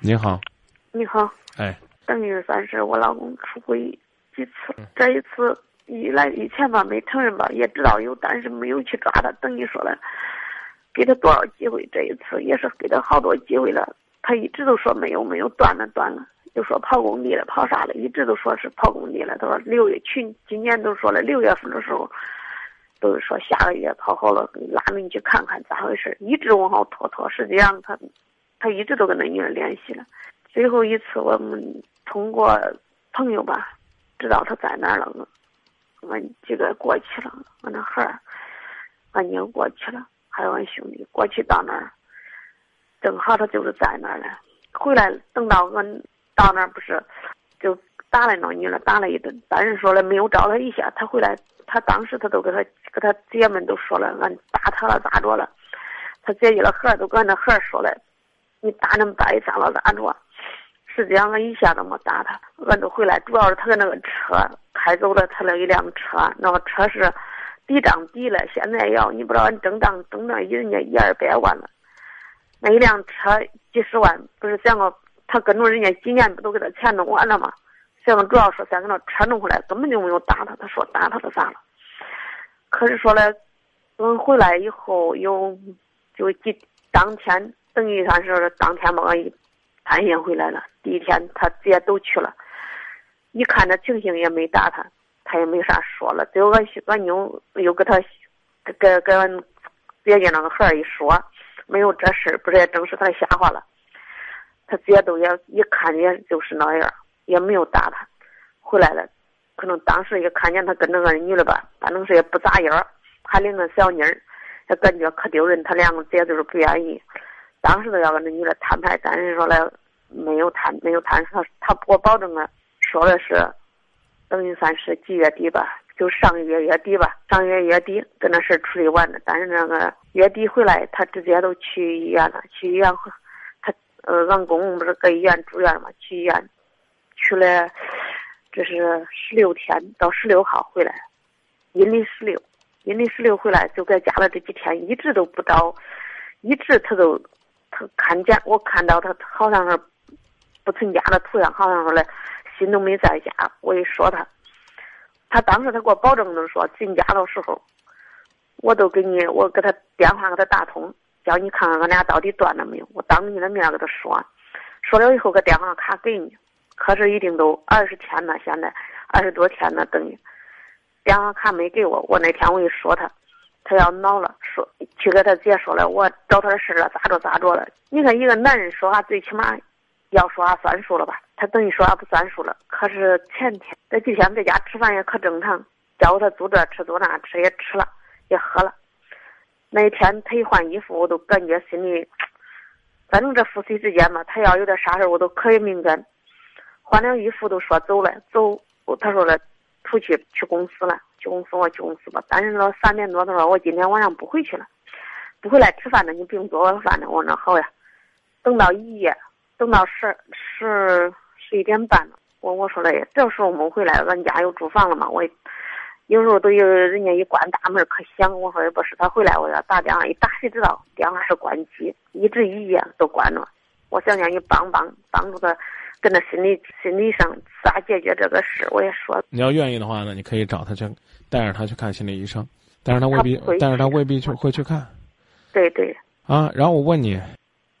你好，你好，哎，等于算是我老公出轨几次，这一次以来以前吧没承认吧，也知道有，但是没有去抓他。等于说了，给他多少机会，这一次也是给他好多机会了，他一直都说没有没有，断了断了，就说跑工地了跑啥了，一直都说是跑工地了。他说六月去今年都说了六月份的时候，都是说下个月跑好了，拉着你去看看咋回事，一直往后拖拖，实际上他他一直都跟那女人联系了。最后一次我们通过朋友吧，知道他在那儿了，我俺几个过去了，俺那孩儿，俺娘过去了，还有俺兄弟过去到那儿，正好他就是在那儿了。回来等到俺到那儿不是，就打了那女了，打了一顿。但是说了没有招他一下，他回来，他当时他都给他给他姐们都说了，俺打他了咋着了？他姐姐的孩儿都跟俺那孩儿说了，你打那么大一下了咋着？实际上俺一下都没打他，俺都回来，主要是他的那个车开走了他那一辆车，那个车是抵账抵了，现在要你不知道俺整账整账人家一二百万了，那一辆车几十万，不是想个他跟着人家几年不都给他钱弄完了吗？想个主要是想给那车弄回来，根本就没有打他，他说打他的啥了？可是说了，等回来以后有就几当天等于算是当天把俺一。安心回来了。第一天他姐都去了，一看这情形也没打他，他也没啥说了。最后俺俺妞又给他给给俺姐姐那个孩儿一说，没有这事儿不是也正是他瞎话了。他姐都也一看也就是那样，也没有打他。回来了，可能当时也看见他跟那个女的吧，反正是也不咋样，还领个小妮儿，也感觉可丢人。他两个姐就是不愿意。当时都要跟那女的摊牌，但是说来没有谈，没有谈。他他给我保证了，说的是等于算是几月底吧，就上个月月底吧，上个月月底跟那事处理完了。但是那个月底回来，他直接都去医院了。去医院，他呃，俺公公不是搁医院住院嘛？去医院去了，这是十六天，到十六号回来，阴历十六，阴历十六回来就搁家了。这几天一直都不到，一直他都。他看见我看到他好像是不存家的图样，好像说嘞心都没在家。我一说他，他当时他给我保证的说进家的时候，我都给你我给他电话给他打通，叫你看看俺俩到底断了没有。我当着你的面给他说，说了以后个电话卡给你，可是已经都二十天了，现在二十多天了，等于电话卡没给我。我那天我一说他。他要恼了，说去给他姐说了，我找他的事了，咋着咋着了？你看一个男人说话最起码要说话算数了吧？他等于说话不算数了。可是前天这几天在家吃饭也可正常，叫他做这吃做那吃也吃了，也喝了。那一天他一换衣服，我都感觉心里，反正这夫妻之间嘛，他要有点啥事我都可以敏感。换了衣服都说走了，走，他说了，出去去公司了。穷死，我去公司吧。但是到三点多，他说我今天晚上不回去了，不回来吃饭了。你不用做饭了。我说那好呀。等到一夜，等到十十十一点半了。我我说嘞，这时候没回来，俺家有住房了嘛。我有时候都有人家一关大门可响。我说也不是他回来，我要打电话，一打谁知道电话是关机，一直一夜都关着。我想让你帮帮帮助他。跟他心理心理上咋解决这个事，我也说。你要愿意的话呢，你可以找他去，带着他去看心理医生，但是他未必，但是他未必去会去看。对对。啊，然后我问你，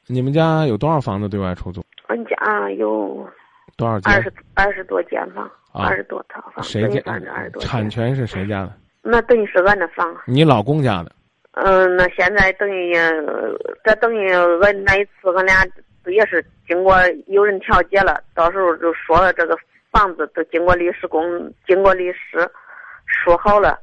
你们家有多少房子对外出租？俺家有多少间？二十二十多间房，二十多套房。谁家？二十多。产权是谁家的？那等于是俺的房。你老公家的。嗯，那现在等于这等于俺那一次俺俩。也是经过有人调解了，到时候就说了这个房子都经过律师公，经过律师说好了，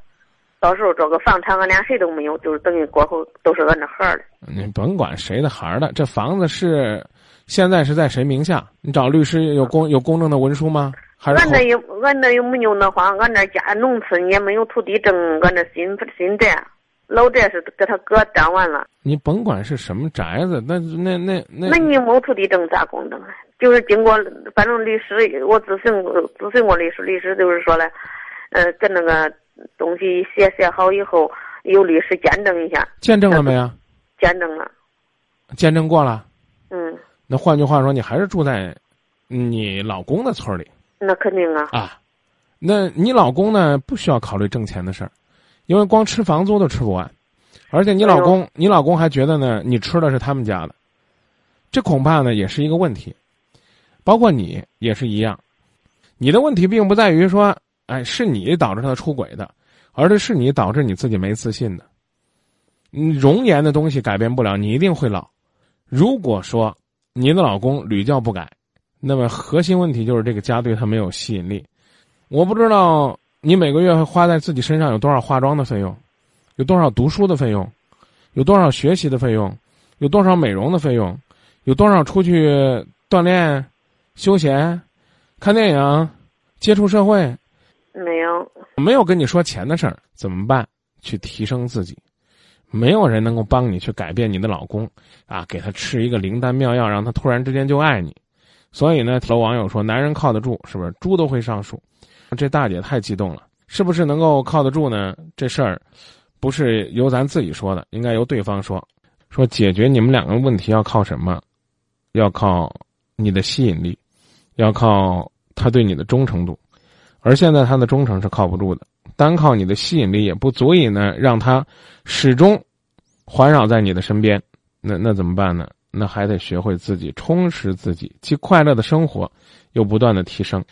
到时候这个房产俺俩谁都没有，就是等于过后都是俺这孩儿的。你甭管谁的孩儿的，这房子是现在是在谁名下？你找律师有公有公证的文书吗？俺那又俺那又没有那话，俺那家农村也没有土地证，俺那新新宅。老宅是给他哥占完了。你甭管是什么宅子，那那那那。那你没土地证咋公证啊？就是经过，反正律师我咨询咨询过律师，律师就是说了，呃，跟那个东西写写好以后，由律师见证一下。见证了没有？见证了。见证过了。嗯。那换句话说，你还是住在你老公的村里那肯定啊。啊。那你老公呢？不需要考虑挣钱的事儿，因为光吃房租都吃不完，而且你老公，你老公还觉得呢，你吃的是他们家的，这恐怕呢也是一个问题。包括你也是一样，你的问题并不在于说，哎，是你导致他出轨的，而是是你导致你自己没自信的。嗯，容颜的东西改变不了，你一定会老。如果说你的老公屡教不改，那么核心问题就是这个家对他没有吸引力。我不知道你每个月会花在自己身上有多少化妆的费用，有多少读书的费用，有多少学习的费用，有多少美容的费用，有多少出去锻炼。休闲，看电影，接触社会，没有，没有跟你说钱的事儿，怎么办？去提升自己，没有人能够帮你去改变你的老公啊！给他吃一个灵丹妙药，让他突然之间就爱你。所以呢，有网友说：“男人靠得住，是不是猪都会上树？”这大姐太激动了，是不是能够靠得住呢？这事儿不是由咱自己说的，应该由对方说。说解决你们两个问题要靠什么？要靠你的吸引力。要靠他对你的忠诚度，而现在他的忠诚是靠不住的，单靠你的吸引力也不足以呢让他始终环绕在你的身边。那那怎么办呢？那还得学会自己充实自己，既快乐的生活，又不断的提升。